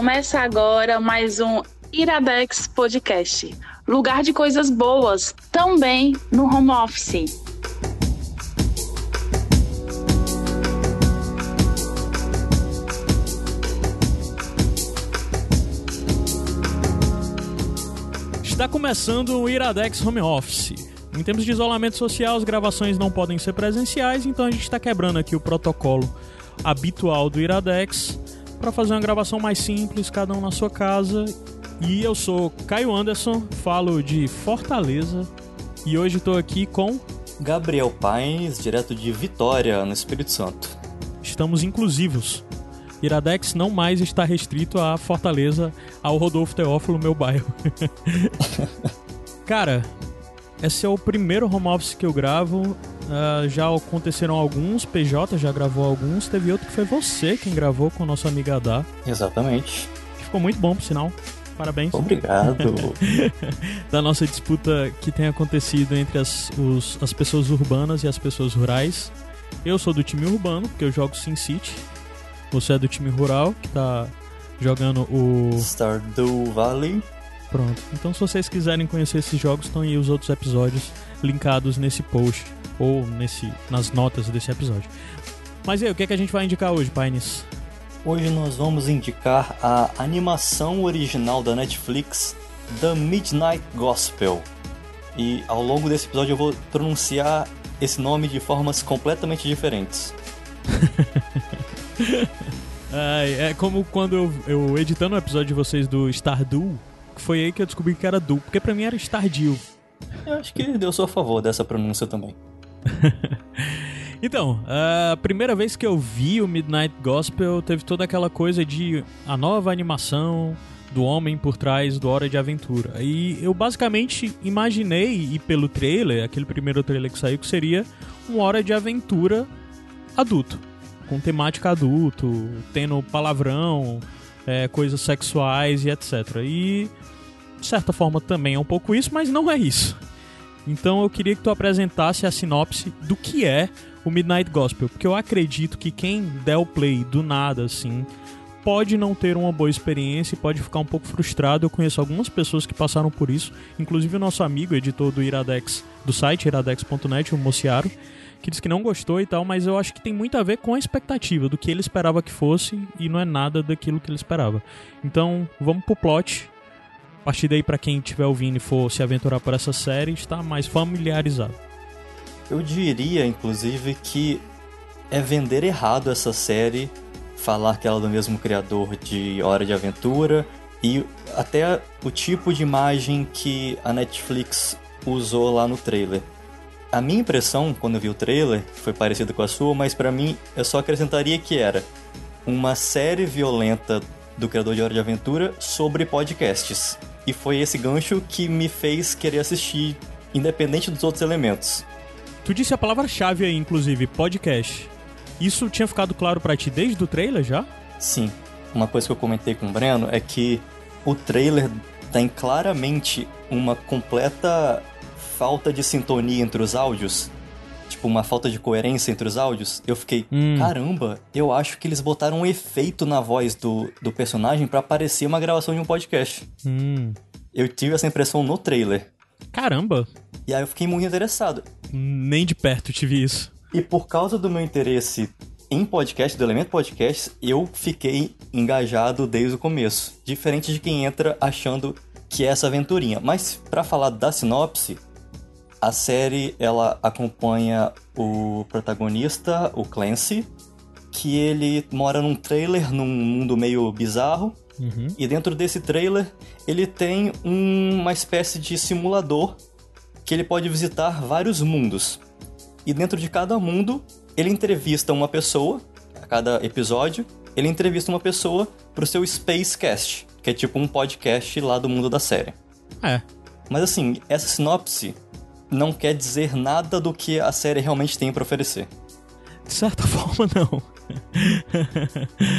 Começa agora mais um Iradex Podcast. Lugar de coisas boas, também no home office. Está começando o Iradex Home Office. Em termos de isolamento social, as gravações não podem ser presenciais, então a gente está quebrando aqui o protocolo habitual do Iradex para fazer uma gravação mais simples, cada um na sua casa. E eu sou Caio Anderson, falo de Fortaleza e hoje estou aqui com Gabriel Paes, direto de Vitória, no Espírito Santo. Estamos inclusivos. Iradex não mais está restrito a Fortaleza, ao Rodolfo Teófilo, meu bairro. Cara, esse é o primeiro home office que eu gravo. Uh, já aconteceram alguns, PJ já gravou alguns, teve outro que foi você quem gravou com o nosso amigo Adá. Exatamente. Ficou muito bom, por sinal. Parabéns. Obrigado. da nossa disputa que tem acontecido entre as, os, as pessoas urbanas e as pessoas rurais. Eu sou do time urbano, porque eu jogo SimCity. Você é do time rural, que tá jogando o. Stardew Valley. Pronto. Então, se vocês quiserem conhecer esses jogos, estão aí os outros episódios linkados nesse post ou nesse, nas notas desse episódio. Mas e aí, o que, é que a gente vai indicar hoje, Paines? Hoje nós vamos indicar a animação original da Netflix, The Midnight Gospel. E ao longo desse episódio eu vou pronunciar esse nome de formas completamente diferentes. é como quando eu, eu editando o episódio de vocês do Stardew, foi aí que eu descobri que era Du, porque pra mim era Stardew. Eu acho que deu a favor dessa pronúncia também. então, a primeira vez que eu vi o Midnight Gospel teve toda aquela coisa de a nova animação do homem por trás do Hora de Aventura. E eu basicamente imaginei, e pelo trailer, aquele primeiro trailer que saiu, que seria um Hora de Aventura adulto. Com temática adulto, tendo palavrão, é, coisas sexuais e etc. E de certa forma também é um pouco isso, mas não é isso. Então eu queria que tu apresentasse a sinopse do que é o Midnight Gospel, porque eu acredito que quem der o play do nada assim pode não ter uma boa experiência e pode ficar um pouco frustrado. Eu conheço algumas pessoas que passaram por isso, inclusive o nosso amigo, editor do Iradex, do site iradex.net, o Mociaro, que disse que não gostou e tal, mas eu acho que tem muito a ver com a expectativa do que ele esperava que fosse e não é nada daquilo que ele esperava. Então, vamos pro plot a partir daí, para quem estiver ouvindo e for se aventurar por essa série, está mais familiarizado. Eu diria, inclusive, que é vender errado essa série, falar que ela é do mesmo criador de Hora de Aventura e até o tipo de imagem que a Netflix usou lá no trailer. A minha impressão, quando eu vi o trailer, foi parecida com a sua, mas para mim eu só acrescentaria que era uma série violenta do criador de Hora de Aventura sobre podcasts. E foi esse gancho que me fez querer assistir, independente dos outros elementos. Tu disse a palavra-chave aí, inclusive, podcast. Isso tinha ficado claro para ti desde o trailer já? Sim. Uma coisa que eu comentei com o Breno é que o trailer tem claramente uma completa falta de sintonia entre os áudios tipo, uma falta de coerência entre os áudios, eu fiquei, hum. caramba, eu acho que eles botaram um efeito na voz do, do personagem para parecer uma gravação de um podcast. Hum. Eu tive essa impressão no trailer. Caramba! E aí eu fiquei muito interessado. Nem de perto tive isso. E por causa do meu interesse em podcast, do Elemento Podcast, eu fiquei engajado desde o começo. Diferente de quem entra achando que é essa aventurinha. Mas para falar da sinopse, a série ela acompanha o protagonista, o Clancy, que ele mora num trailer num mundo meio bizarro. Uhum. E dentro desse trailer, ele tem um, uma espécie de simulador que ele pode visitar vários mundos. E dentro de cada mundo, ele entrevista uma pessoa, a cada episódio, ele entrevista uma pessoa pro seu Spacecast, que é tipo um podcast lá do mundo da série. É. Mas assim, essa sinopse não quer dizer nada do que a série realmente tem para oferecer. De certa forma, não.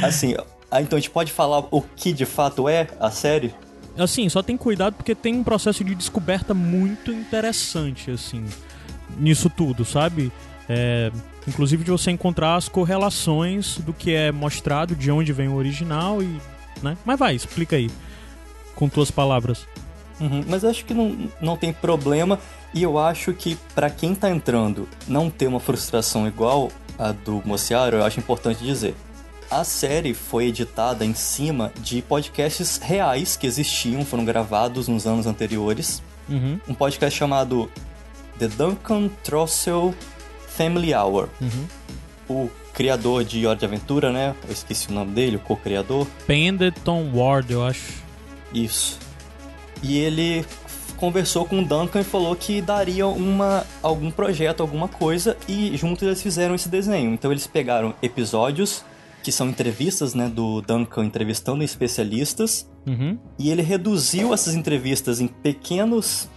assim, ah, então a gente pode falar o que de fato é a série? Assim, só tem cuidado porque tem um processo de descoberta muito interessante, assim, nisso tudo, sabe? É, inclusive de você encontrar as correlações do que é mostrado, de onde vem o original e né? Mas vai, explica aí. Com tuas palavras. Uhum, mas acho que não, não tem problema. E eu acho que para quem tá entrando não ter uma frustração igual a do Mociaro, eu acho importante dizer. A série foi editada em cima de podcasts reais que existiam, foram gravados nos anos anteriores. Uhum. Um podcast chamado The Duncan Trussell Family Hour. Uhum. O criador de Hora de Aventura, né? Eu esqueci o nome dele, o co-criador. Pendleton Ward, eu acho. Isso. E ele conversou com o Duncan e falou que daria uma, algum projeto, alguma coisa, e juntos eles fizeram esse desenho. Então eles pegaram episódios que são entrevistas, né, do Duncan entrevistando especialistas, Uhum. e ele reduziu essas entrevistas em pequenos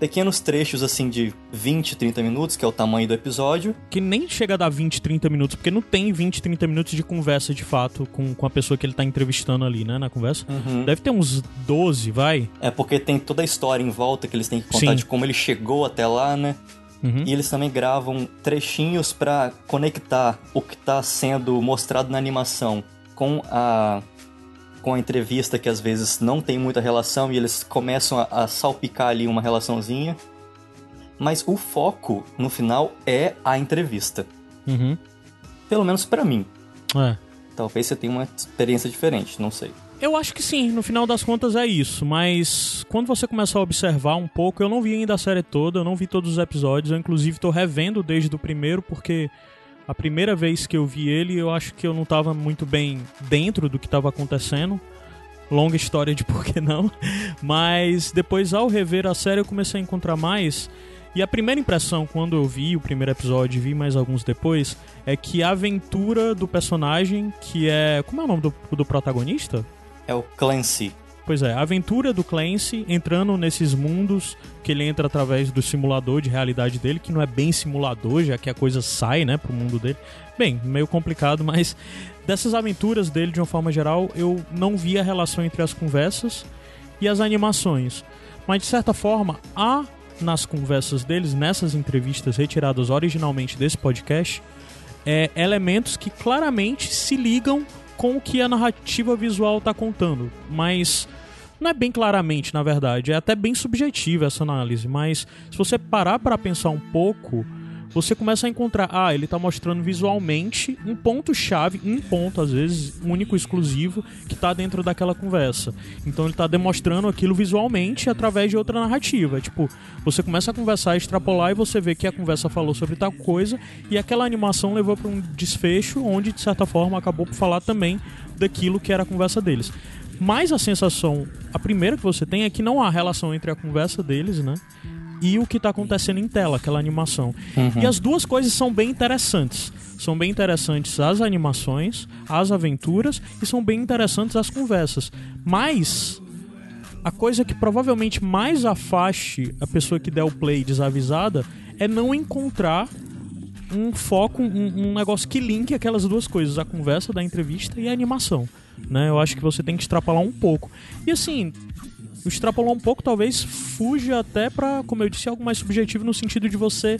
pequenos trechos assim de 20, 30 minutos, que é o tamanho do episódio. Que nem chega a dar 20, 30 minutos, porque não tem 20, 30 minutos de conversa de fato com, com a pessoa que ele tá entrevistando ali, né, na conversa. Deve ter uns 12, vai. É porque tem toda a história em volta que eles têm que contar Sim. de como ele chegou até lá, né? Uhum. E eles também gravam trechinhos pra conectar o que tá sendo mostrado na animação com a com a entrevista que às vezes não tem muita relação e eles começam a, a salpicar ali uma relaçãozinha. Mas o foco no final é a entrevista, Uhum. pelo menos pra mim. É. Talvez você tenha uma experiência diferente, não sei. Eu acho que sim, no final das contas é isso, mas quando você começa a observar um pouco, eu não vi ainda a série toda, eu não vi todos os episódios, eu inclusive tô revendo desde o primeiro, porque a primeira vez que eu vi ele, eu acho que eu não tava muito bem dentro do que tava acontecendo. Longa história de por que não, mas depois ao rever a série eu comecei a encontrar mais. E a primeira impressão, quando eu vi o primeiro episódio e vi mais alguns depois, é que a aventura do personagem, que é. Como é o nome do, do protagonista? É o Clancy. Pois é, a aventura do Clancy entrando nesses mundos que ele entra através do simulador de realidade dele, que não é bem simulador, já que a coisa sai, né, pro mundo dele. Bem, meio complicado, mas dessas aventuras dele, de uma forma geral, eu não vi a relação entre as conversas e as animações. Mas de certa forma, há nas conversas deles, nessas entrevistas retiradas originalmente desse podcast, é, elementos que claramente se ligam com o que a narrativa visual está contando. Mas não é bem claramente, na verdade. É até bem subjetiva essa análise. Mas se você parar para pensar um pouco, você começa a encontrar, ah, ele está mostrando visualmente um ponto-chave, um ponto, às vezes, único, exclusivo, que está dentro daquela conversa. Então ele está demonstrando aquilo visualmente através de outra narrativa. Tipo, você começa a conversar, extrapolar e você vê que a conversa falou sobre tal coisa e aquela animação levou para um desfecho onde, de certa forma, acabou por falar também daquilo que era a conversa deles. Mas a sensação, a primeira que você tem é que não há relação entre a conversa deles, né? E o que está acontecendo em tela, aquela animação. E as duas coisas são bem interessantes. São bem interessantes as animações, as aventuras e são bem interessantes as conversas. Mas a coisa que provavelmente mais afaste a pessoa que der o play desavisada é não encontrar um foco, um, um negócio que linke aquelas duas coisas, a conversa da entrevista e a animação. Né? Eu acho que você tem que extrapolar um pouco. E assim, extrapolar um pouco talvez fuja até pra, como eu disse, algo mais subjetivo no sentido de você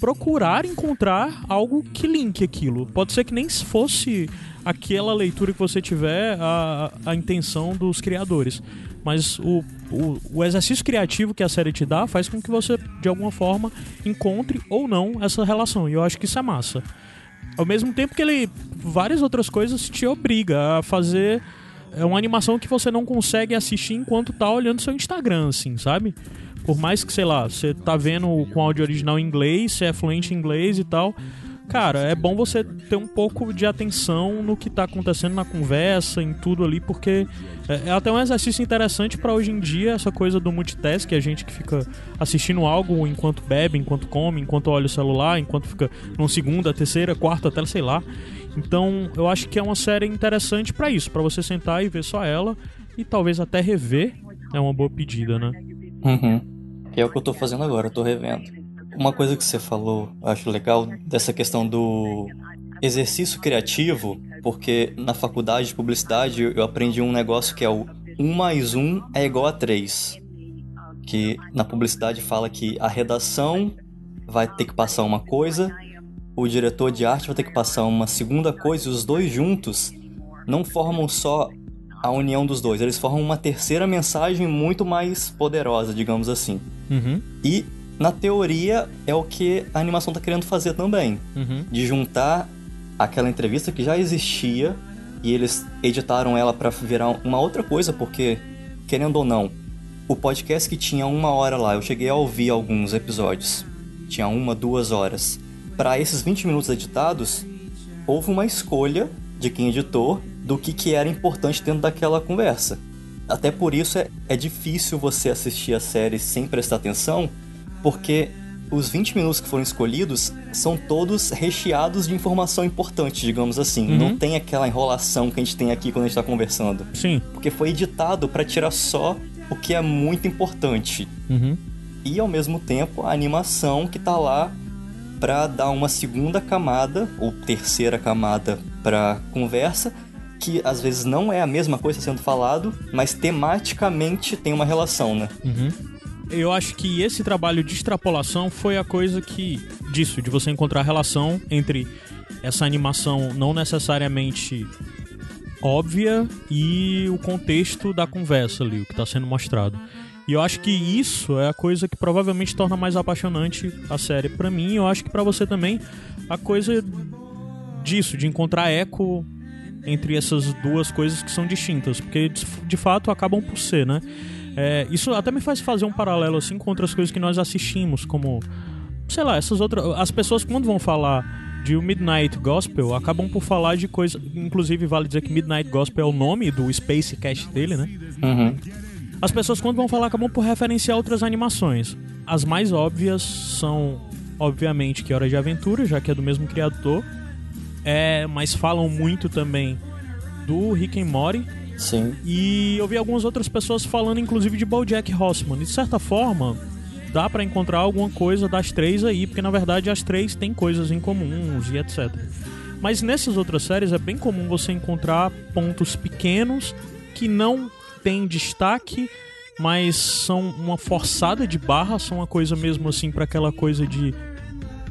procurar encontrar algo que linke aquilo. Pode ser que nem fosse aquela leitura que você tiver a, a intenção dos criadores. Mas o, o, o exercício criativo que a série te dá faz com que você, de alguma forma, encontre ou não essa relação. E eu acho que isso é massa. Ao mesmo tempo que ele, várias outras coisas te obriga a fazer é uma animação que você não consegue assistir enquanto tá olhando seu Instagram, assim, sabe? Por mais que, sei lá, você tá vendo com áudio original em inglês, você é fluente em inglês e tal. Cara, é bom você ter um pouco de atenção no que tá acontecendo na conversa, em tudo ali, porque é, é até um exercício interessante para hoje em dia, essa coisa do multitask, a gente que fica assistindo algo enquanto bebe, enquanto come, enquanto olha o celular, enquanto fica numa segunda, terceira, quarta tela, sei lá. Então, eu acho que é uma série interessante para isso, para você sentar e ver só ela e talvez até rever. É uma boa pedida, né? Uhum. É o que eu tô fazendo agora, eu tô revendo. Uma coisa que você falou, acho legal, dessa questão do exercício criativo, porque na faculdade de publicidade eu aprendi um negócio que é o 1 mais 1 é igual a 3. Que na publicidade fala que a redação vai ter que passar uma coisa, o diretor de arte vai ter que passar uma segunda coisa, e os dois juntos não formam só a união dos dois. Eles formam uma terceira mensagem muito mais poderosa, digamos assim. Uhum. E, na teoria, é o que a animação tá querendo fazer também. Uhum. De juntar aquela entrevista que já existia e eles editaram ela para virar uma outra coisa, porque, querendo ou não, o podcast que tinha uma hora lá, eu cheguei a ouvir alguns episódios. Tinha uma, duas horas. Para esses 20 minutos editados, houve uma escolha de quem editou do que, que era importante dentro daquela conversa. Até por isso é, é difícil você assistir a série sem prestar atenção, porque os 20 minutos que foram escolhidos são todos recheados de informação importante, digamos assim. Uhum. Não tem aquela enrolação que a gente tem aqui quando a gente tá conversando. Sim. Porque foi editado para tirar só o que é muito importante. Uhum. E ao mesmo tempo a animação que tá lá para dar uma segunda camada ou terceira camada para conversa que às vezes não é a mesma coisa sendo falado, mas tematicamente tem uma relação, né? Uhum. Eu acho que esse trabalho de extrapolação foi a coisa que. disso, de você encontrar relação entre essa animação não necessariamente óbvia e o contexto da conversa ali, o que está sendo mostrado. E eu acho que isso é a coisa que provavelmente torna mais apaixonante a série para mim. Eu acho que para você também a coisa disso, de encontrar eco entre essas duas coisas que são distintas, porque de, fato acabam por ser, né? É, isso até me faz fazer um paralelo assim com outras coisas que nós assistimos, como sei lá, essas outras. As pessoas quando vão falar de Midnight Gospel acabam por falar de coisa. Inclusive, vale dizer que Midnight Gospel é o nome do Space Cast dele, né? Uhum. As pessoas, quando vão falar, acabam por referenciar outras animações. As mais óbvias são, obviamente, que Hora de Aventura, já que é do mesmo criador. É, mas falam muito também do Rick and Morty. Sim. E eu vi algumas outras pessoas falando, inclusive, de BoJack Horseman. E, de certa forma, dá para encontrar alguma coisa das três aí, porque na verdade as três têm coisas em comuns e etc. Mas nessas outras séries é bem comum você encontrar pontos pequenos que não têm destaque, mas são uma forçada de barra, são uma coisa mesmo assim para aquela coisa de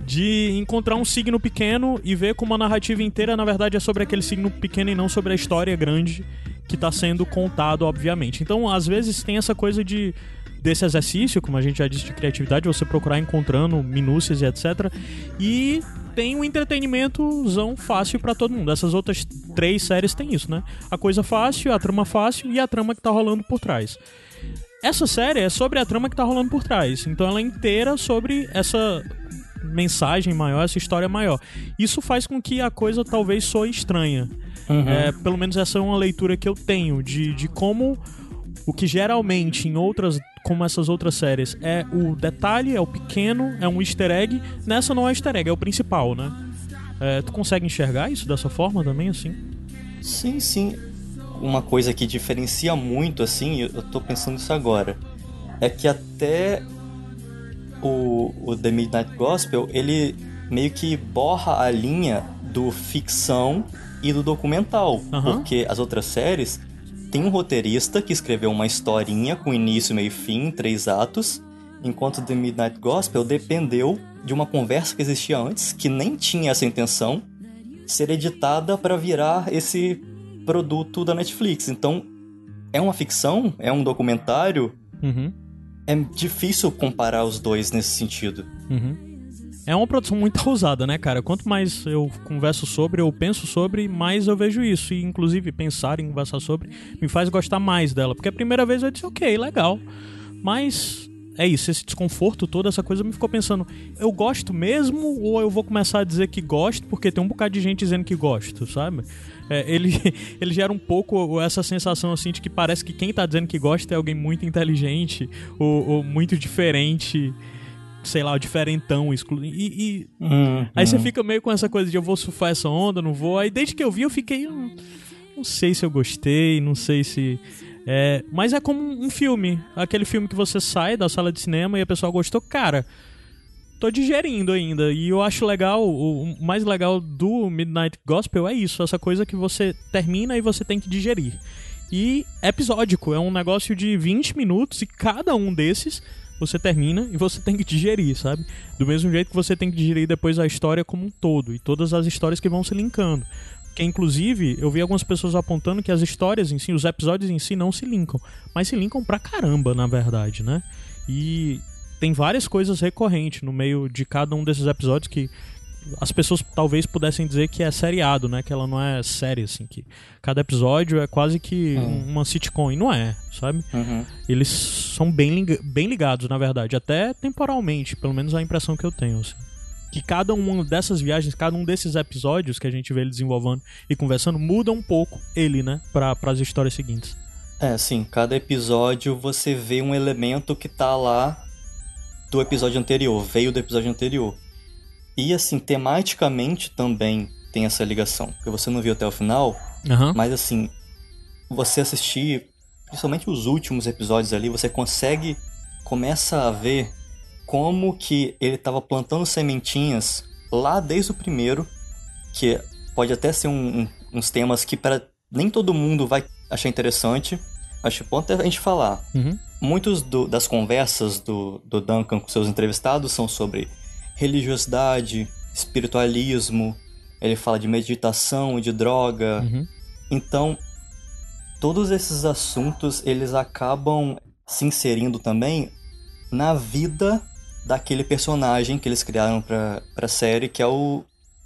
de encontrar um signo pequeno e ver como a narrativa inteira na verdade é sobre aquele signo pequeno e não sobre a história grande que está sendo contado, obviamente. Então, às vezes tem essa coisa de desse exercício, como a gente já disse de criatividade, você procurar encontrando minúcias e etc. E tem um entretenimentozão fácil para todo mundo. Essas outras três séries tem isso, né? A coisa fácil, a trama fácil e a trama que tá rolando por trás. Essa série é sobre a trama que tá rolando por trás. Então ela é inteira sobre essa mensagem maior, essa história maior. Isso faz com que a coisa talvez soe estranha. Uhum. É, pelo menos essa é uma leitura que eu tenho de, de como o que geralmente em outras, como essas outras séries, é o detalhe, é o pequeno, é um easter egg. Nessa não é easter egg, é o principal, né? É, tu consegue enxergar isso dessa forma também, assim? Sim, sim. Uma coisa que diferencia muito, assim, eu tô pensando isso agora, é que até o, o The Midnight Gospel, ele meio que borra a linha do ficção e do documental. Uhum. Porque as outras séries tem um roteirista que escreveu uma historinha com início, meio e fim, três atos, enquanto The Midnight Gospel dependeu de uma conversa que existia antes, que nem tinha essa intenção, ser editada para virar esse produto da Netflix. Então, é uma ficção, é um documentário. Uhum. É difícil comparar os dois nesse sentido. Uhum. É uma produção muito ousada, né, cara? Quanto mais eu converso sobre, eu penso sobre, mais eu vejo isso. E, inclusive, pensar em conversar sobre me faz gostar mais dela. Porque a primeira vez eu disse, ok, legal. Mas é isso, esse desconforto, toda essa coisa me ficou pensando, eu gosto mesmo ou eu vou começar a dizer que gosto porque tem um bocado de gente dizendo que gosto, sabe? É, ele, ele gera um pouco essa sensação assim de que parece que quem tá dizendo que gosta é alguém muito inteligente ou, ou muito diferente sei lá, o diferentão, exclu... e, e... Hum, aí você hum. fica meio com essa coisa de eu vou surfar essa onda, não vou. Aí desde que eu vi eu fiquei, hum, não sei se eu gostei, não sei se é, mas é como um filme, aquele filme que você sai da sala de cinema e a pessoa gostou, cara. Tô digerindo ainda e eu acho legal, o o mais legal do Midnight Gospel é isso, essa coisa que você termina e você tem que digerir. E é episódico, é um negócio de 20 minutos e cada um desses você termina e você tem que digerir, sabe? Do mesmo jeito que você tem que digerir depois a história como um todo e todas as histórias que vão se linkando. Porque, inclusive, eu vi algumas pessoas apontando que as histórias em si, os episódios em si não se linkam. Mas se linkam pra caramba, na verdade, né? E tem várias coisas recorrentes no meio de cada um desses episódios que as pessoas talvez pudessem dizer que é seriado, né? Que ela não é série, assim, que cada episódio é quase que Uhum. uma sitcom, e não é, sabe? Uhum. Eles são bem, bem ligados, na verdade, até temporalmente, pelo menos a impressão que eu tenho, assim. Que cada uma dessas viagens, cada um desses episódios que a gente vê ele desenvolvendo e conversando, muda um pouco ele, né? Para as histórias seguintes. É, sim, cada episódio você vê um elemento que tá lá do episódio anterior, veio do episódio anterior. E assim, tematicamente também tem essa ligação, porque você não viu até o final, Aham. mas assim, você assistir, principalmente os últimos episódios ali, você consegue começa a ver como que ele estava plantando sementinhas lá desde o primeiro, que pode até ser um- um- uns temas que para nem todo mundo vai achar interessante. Acho que o ponto é a gente falar. Uhum. Muitos do- das conversas do, do Duncan com seus entrevistados são sobre religiosidade, espiritualismo, ele fala de meditação e de droga. Uhum. Então, todos esses assuntos eles acabam se inserindo também na vida daquele personagem que eles criaram pra, pra série, que é o.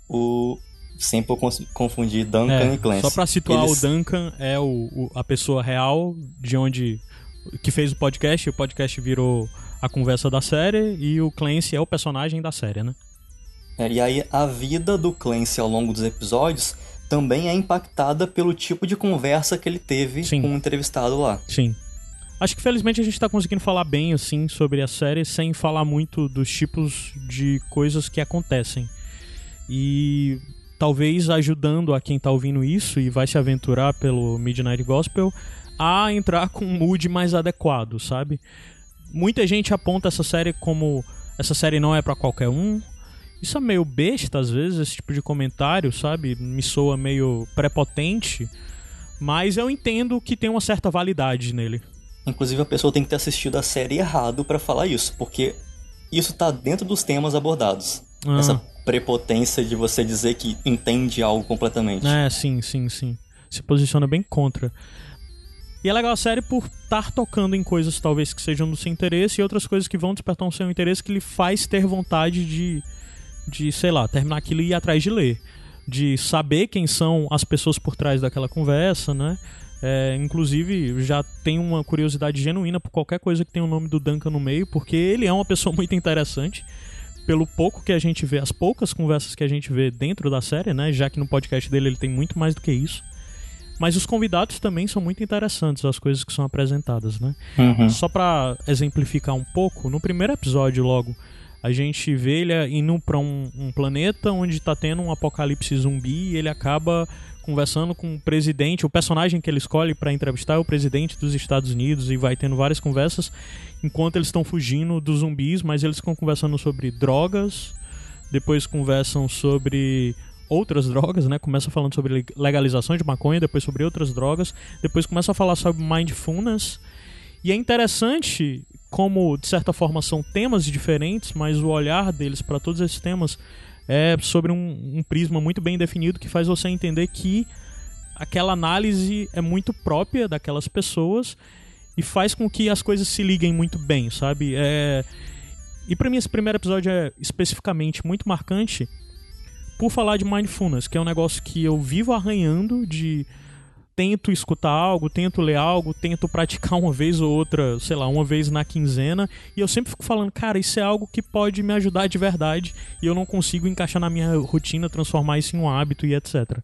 o sempre eu cons- confundi Duncan É, e Clancy. só pra situar, Eles- o Duncan é o, o- a pessoa real de onde. Que fez o podcast, o podcast virou a conversa da série, e o Clancy é o personagem da série, né? É, e aí a vida do Clancy ao longo dos episódios também é impactada pelo tipo de conversa que ele teve Sim. com o entrevistado lá. Sim. Acho que felizmente a gente tá conseguindo falar bem, assim, sobre a série sem falar muito dos tipos de coisas que acontecem. E talvez ajudando a quem tá ouvindo isso e vai se aventurar pelo Midnight Gospel a entrar com um mood mais adequado, sabe? Muita gente aponta essa série como essa série não é pra qualquer um. Isso é meio besta às vezes, esse tipo de comentário, sabe? Me soa meio prepotente, mas eu entendo que tem uma certa validade nele. Inclusive a pessoa tem que ter assistido a série errado pra falar isso, porque isso tá dentro dos temas abordados. Ah. Essa prepotência de você dizer que entende algo completamente. É, sim, sim, sim. Se posiciona bem contra. E é legal a série por estar tocando em coisas talvez que sejam do seu interesse e outras coisas que vão despertar o seu interesse que lhe faz ter vontade de, de, sei lá, terminar aquilo e ir atrás de ler. De saber quem são as pessoas por trás daquela conversa, né? É, inclusive, já tem uma curiosidade genuína por qualquer coisa que tenha o nome do Duncan no meio, porque ele é uma pessoa muito interessante. Pelo pouco que a gente vê, as poucas conversas que a gente vê dentro da série, né? Já que no podcast dele ele tem muito mais do que isso. Mas os convidados também são muito interessantes, as coisas que são apresentadas, né? Uhum. Só pra exemplificar um pouco, no primeiro episódio logo, a gente vê ele indo pra um, um planeta onde tá tendo um apocalipse zumbi e ele acaba conversando com o presidente, o personagem que ele escolhe pra entrevistar é o presidente dos Estados Unidos e vai tendo várias conversas enquanto eles estão fugindo dos zumbis, mas eles ficam conversando sobre drogas, depois conversam sobre outras drogas, né? Começa falando sobre legalização de maconha, depois sobre outras drogas, depois começa a falar sobre mindfulness. E é interessante como, de certa forma, são temas diferentes, mas o olhar deles para todos esses temas é sobre um, um prisma muito bem definido que faz você entender que aquela análise é muito própria daquelas pessoas e faz com que as coisas se liguem muito bem, sabe? É... E para mim esse primeiro episódio é especificamente muito marcante por falar de mindfulness, que é um negócio que eu vivo arranhando de tento escutar algo, tento ler algo, tento praticar uma vez ou outra, sei lá, uma vez na quinzena, e eu sempre fico falando, cara, isso é algo que pode me ajudar de verdade, e eu não consigo encaixar na minha rotina, transformar isso em um hábito e etc.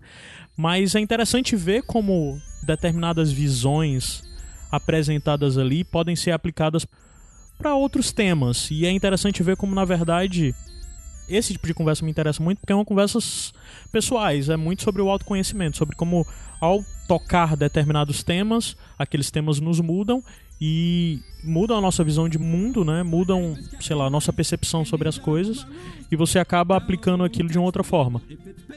Mas é interessante ver como determinadas visões apresentadas ali podem ser aplicadas para outros temas, e é interessante ver como na verdade esse tipo de conversa me interessa muito porque é uma conversas pessoais, é muito sobre o autoconhecimento, sobre como ao tocar determinados temas, aqueles temas nos mudam e mudam a nossa visão de mundo, né? Mudam, sei lá, a nossa percepção sobre as coisas e você acaba aplicando aquilo de uma outra forma.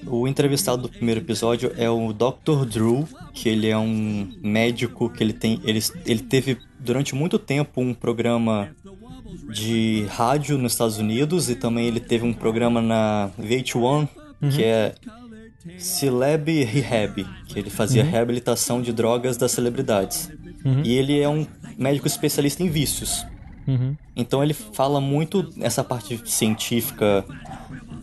O entrevistado do primeiro episódio é o Dr. Drew, que ele é um médico que ele tem, ele, ele teve durante muito tempo um programa de rádio nos Estados Unidos e também ele teve um programa na VH1, que é Celeb Rehab, que ele fazia Uhum. reabilitação de drogas das celebridades. Uhum. E ele é um médico especialista em vícios. Uhum. Então ele fala muito essa parte científica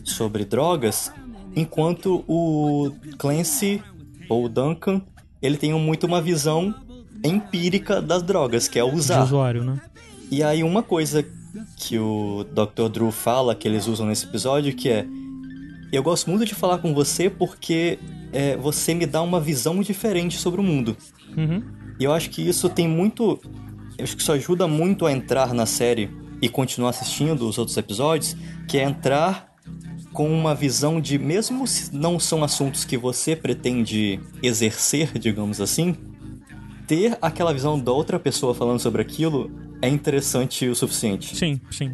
sobre drogas, enquanto o Clancy ou o Duncan, ele tem muito uma visão empírica das drogas, que é De usar. usuário, né? E aí uma coisa que o Dr. Drew fala, que eles usam nesse episódio, que é eu gosto muito de falar com você porque é, você me dá uma visão diferente sobre o mundo. Uhum. E eu acho que isso tem muito. Eu acho que isso ajuda muito a entrar na série e continuar assistindo os outros episódios, que é entrar com uma visão de, mesmo se não são assuntos que você pretende exercer, digamos assim, ter aquela visão da outra pessoa falando sobre aquilo é interessante o suficiente. Sim, sim.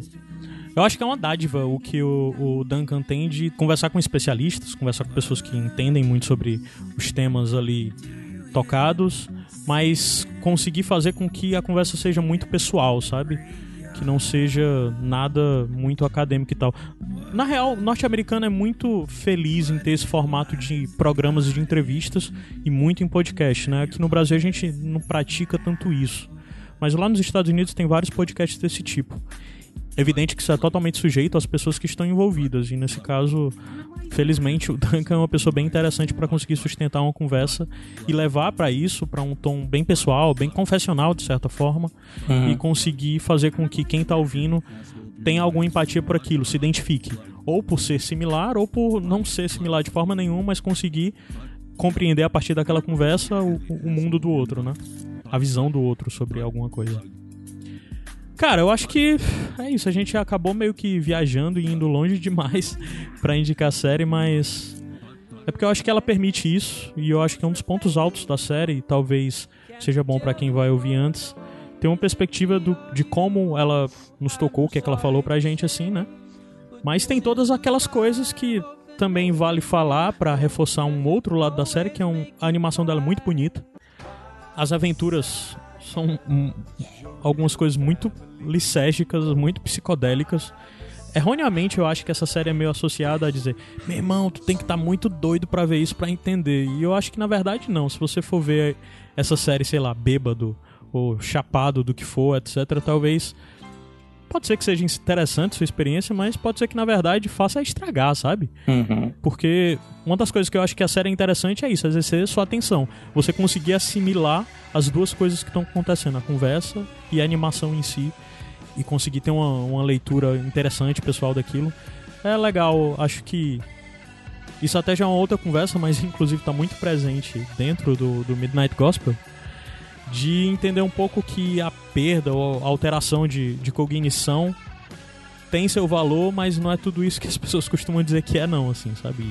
Eu acho que é uma dádiva o que o, o Duncan tem de conversar com especialistas, conversar com pessoas que entendem muito sobre os temas ali tocados, mas conseguir fazer com que a conversa seja muito pessoal, sabe? Que não seja nada muito acadêmico e tal. Na real, norte-americano é muito feliz em ter esse formato de programas de entrevistas e muito em podcast, né? Aqui no Brasil a gente não pratica tanto isso. Mas lá nos Estados Unidos tem vários podcasts desse tipo. Evidente que isso é totalmente sujeito às pessoas que estão envolvidas, e nesse caso, felizmente, o Duncan é uma pessoa bem interessante para conseguir sustentar uma conversa e levar para isso, para um tom bem pessoal, bem confessional, de certa forma, Uhum. e conseguir fazer com que quem tá ouvindo tenha alguma empatia por aquilo, se identifique. Ou por ser similar, ou por não ser similar de forma nenhuma, mas conseguir compreender a partir daquela conversa o, o mundo do outro, né? A visão do outro sobre alguma coisa. Cara, eu acho que é isso. A gente acabou meio que viajando e indo longe demais pra indicar a série, mas é porque eu acho que ela permite isso e eu acho que é um dos pontos altos da série. E talvez seja bom pra quem vai ouvir antes ter uma perspectiva do, de como ela nos tocou, o que é que ela falou pra gente assim, né? Mas tem todas aquelas coisas que também vale falar pra reforçar um outro lado da série, que é um, a animação dela é muito bonita. As aventuras são hum, algumas coisas muito licérgicas, muito psicodélicas. Erroneamente, eu acho que essa série é meio associada a dizer: meu irmão, tu tem que estar muito doido pra ver isso pra entender. E eu acho que na verdade não. Se você for ver essa série, sei lá, bêbado ou chapado do que for, etc., talvez. Pode ser que seja interessante sua experiência, mas pode ser que na verdade faça estragar, sabe? Uhum. Porque uma das coisas que eu acho que a série é interessante é isso, exercer sua atenção. Você conseguir assimilar as duas coisas que estão acontecendo, a conversa e a animação em si, e conseguir ter uma, uma leitura interessante, pessoal, daquilo. É legal, acho que. Isso até já é uma outra conversa, mas inclusive está muito presente dentro do, do Midnight Gospel. De entender um pouco que a perda ou a alteração de, de cognição tem seu valor, mas não é tudo isso que as pessoas costumam dizer que é, não, assim, sabe?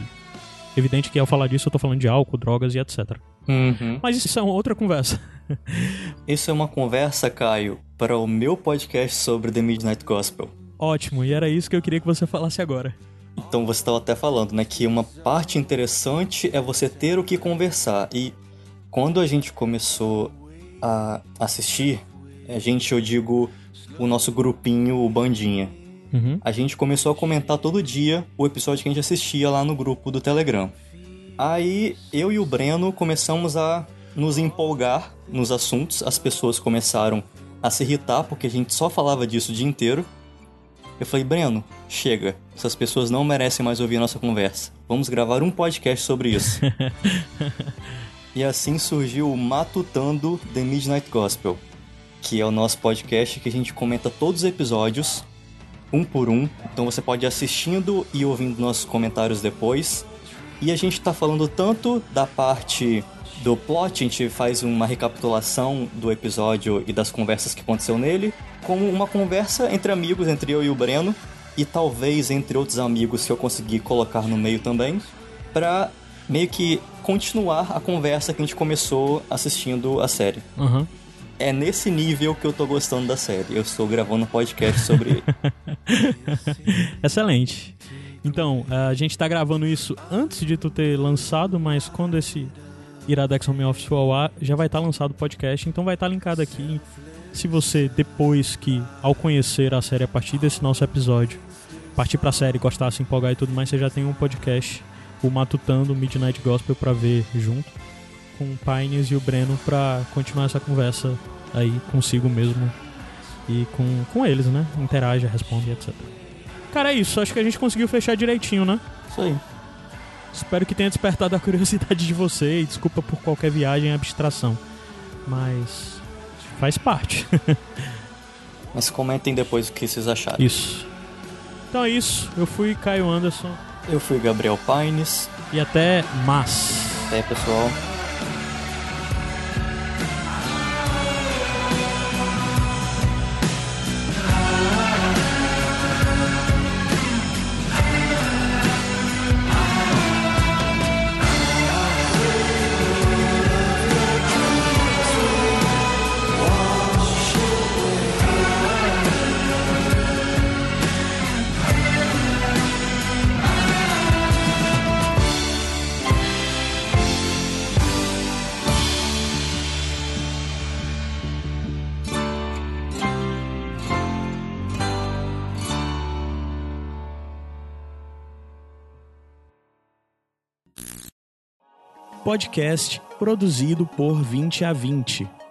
Evidente que ao falar disso eu tô falando de álcool, drogas e etc. Uhum. Mas isso é uma outra conversa. Isso é uma conversa, Caio, para o meu podcast sobre The Midnight Gospel. Ótimo, e era isso que eu queria que você falasse agora. Então você estava até falando, né, que uma parte interessante é você ter o que conversar. E quando a gente começou a assistir, a gente, eu digo, o nosso grupinho, o Bandinha, Uhum. a gente começou a comentar todo dia o episódio que a gente assistia lá no grupo do Telegram. Aí eu e o Breno começamos a nos empolgar nos assuntos, as pessoas começaram a se irritar porque a gente só falava disso o dia inteiro. Eu falei, Breno, chega, essas pessoas não merecem mais ouvir a nossa conversa. Vamos gravar um podcast sobre isso. e assim surgiu o Matutando The Midnight Gospel, que é o nosso podcast que a gente comenta todos os episódios um por um. Então você pode ir assistindo e ouvindo nossos comentários depois. E a gente tá falando tanto da parte do plot, a gente faz uma recapitulação do episódio e das conversas que aconteceu nele, como uma conversa entre amigos, entre eu e o Breno, e talvez entre outros amigos que eu consegui colocar no meio também, pra meio que continuar a conversa que a gente começou assistindo a série. Uhum. É nesse nível que eu tô gostando da série. Eu estou gravando um podcast sobre ele. Excelente. Então, a gente tá gravando isso antes de tu ter lançado, mas quando esse Iradex Home Office for ar, já vai estar lançado o podcast, então vai estar linkado aqui. Se você, depois que, ao conhecer a série a partir desse nosso episódio, partir pra série, gostar, se empolgar e tudo mais, você já tem um podcast, fico matutando Midnight Gospel pra ver junto com o Pines e o Breno pra continuar essa conversa aí consigo mesmo e com, com eles, né? Interage, responde, etc. Cara, é isso. Acho que a gente conseguiu fechar direitinho, né? Isso aí. Espero que tenha despertado a curiosidade de você e desculpa por qualquer viagem e abstração. Mas faz parte. Mas comentem depois o que vocês acharam. Isso. Então é isso. Eu fui Caio Anderson. Eu fui Gabriel Pines. E até mais. Até, pessoal. Podcast produzido por 20 a 20.